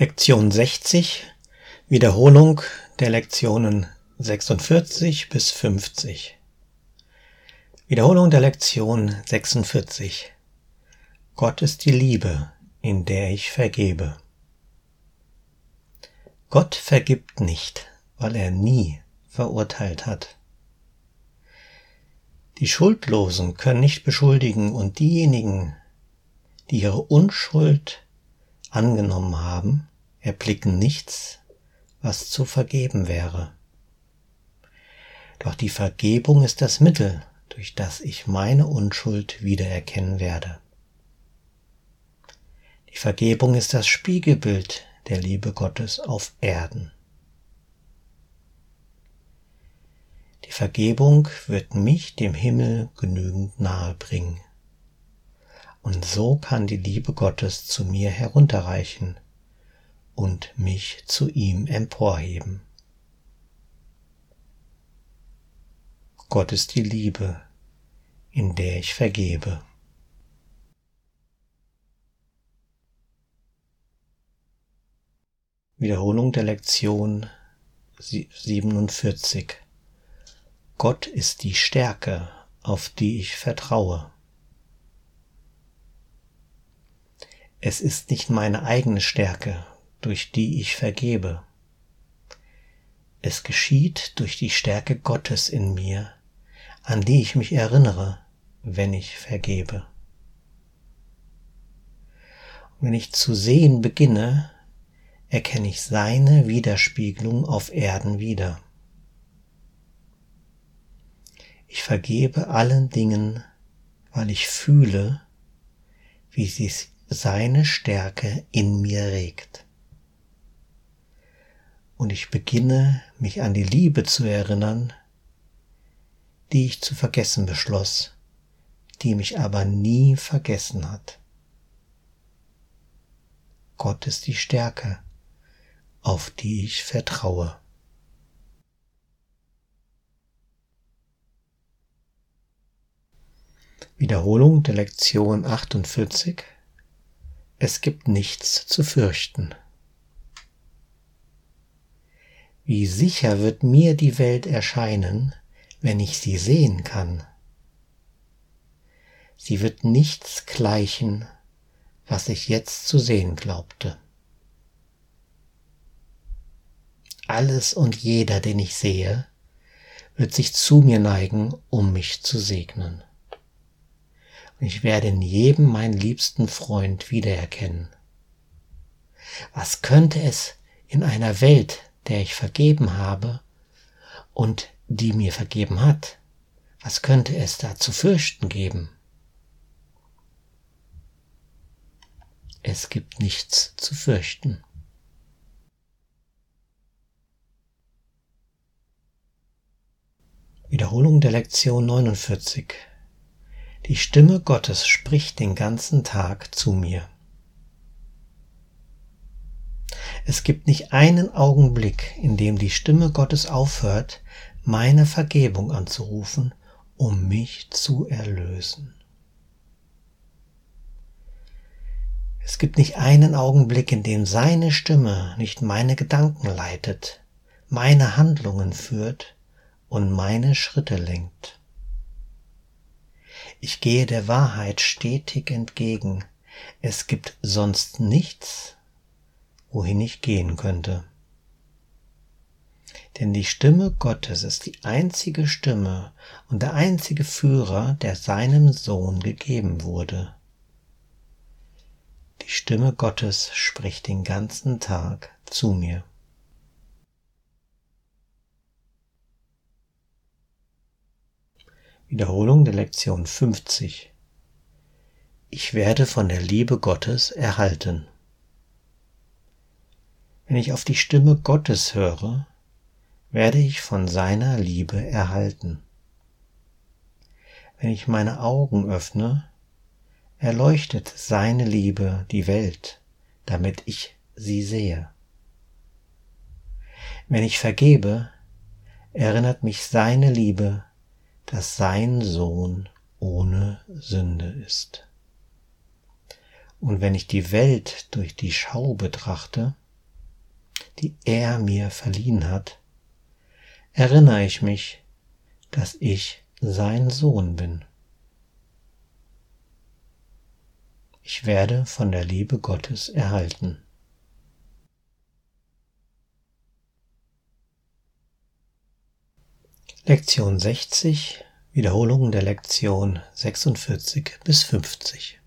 Lektion 60 Wiederholung der Lektionen 46 bis 50 Wiederholung der Lektion 46 Gott ist die Liebe, in der ich vergebe. Gott vergibt nicht, weil er nie verurteilt hat. Die Schuldlosen können nicht beschuldigen und diejenigen, die ihre Unschuld angenommen haben, erblicken nichts, was zu vergeben wäre. Doch die Vergebung ist das Mittel, durch das ich meine Unschuld wiedererkennen werde. Die Vergebung ist das Spiegelbild der Liebe Gottes auf Erden. Die Vergebung wird mich dem Himmel genügend nahe bringen. Und so kann die Liebe Gottes zu mir herunterreichen und mich zu ihm emporheben. Gott ist die Liebe, in der ich vergebe. Wiederholung der Lektion 47. Gott ist die Stärke, auf die ich vertraue. Es ist nicht meine eigene Stärke, durch die ich vergebe. Es geschieht durch die Stärke Gottes in mir, an die ich mich erinnere, wenn ich vergebe. Und wenn ich zu sehen beginne, erkenne ich seine Widerspiegelung auf Erden wieder. Ich vergebe allen Dingen, weil ich fühle, wie sich seine Stärke in mir regt. Und ich beginne mich an die Liebe zu erinnern, die ich zu vergessen beschloss, die mich aber nie vergessen hat. Gott ist die Stärke, auf die ich vertraue. Wiederholung der Lektion 48 es gibt nichts zu fürchten. Wie sicher wird mir die Welt erscheinen, wenn ich sie sehen kann. Sie wird nichts gleichen, was ich jetzt zu sehen glaubte. Alles und jeder, den ich sehe, wird sich zu mir neigen, um mich zu segnen ich werde in jedem meinen liebsten Freund wiedererkennen. Was könnte es in einer Welt, der ich vergeben habe und die mir vergeben hat, was könnte es da zu fürchten geben? Es gibt nichts zu fürchten. Wiederholung der Lektion 49 die Stimme Gottes spricht den ganzen Tag zu mir. Es gibt nicht einen Augenblick, in dem die Stimme Gottes aufhört, meine Vergebung anzurufen, um mich zu erlösen. Es gibt nicht einen Augenblick, in dem seine Stimme nicht meine Gedanken leitet, meine Handlungen führt und meine Schritte lenkt. Ich gehe der Wahrheit stetig entgegen. Es gibt sonst nichts, wohin ich gehen könnte. Denn die Stimme Gottes ist die einzige Stimme und der einzige Führer, der seinem Sohn gegeben wurde. Die Stimme Gottes spricht den ganzen Tag zu mir. Wiederholung der Lektion 50. Ich werde von der Liebe Gottes erhalten. Wenn ich auf die Stimme Gottes höre, werde ich von seiner Liebe erhalten. Wenn ich meine Augen öffne, erleuchtet seine Liebe die Welt, damit ich sie sehe. Wenn ich vergebe, erinnert mich seine Liebe dass sein Sohn ohne Sünde ist. Und wenn ich die Welt durch die Schau betrachte, die er mir verliehen hat, erinnere ich mich, dass ich sein Sohn bin. Ich werde von der Liebe Gottes erhalten. Lektion 60 Wiederholung der Lektion 46 bis 50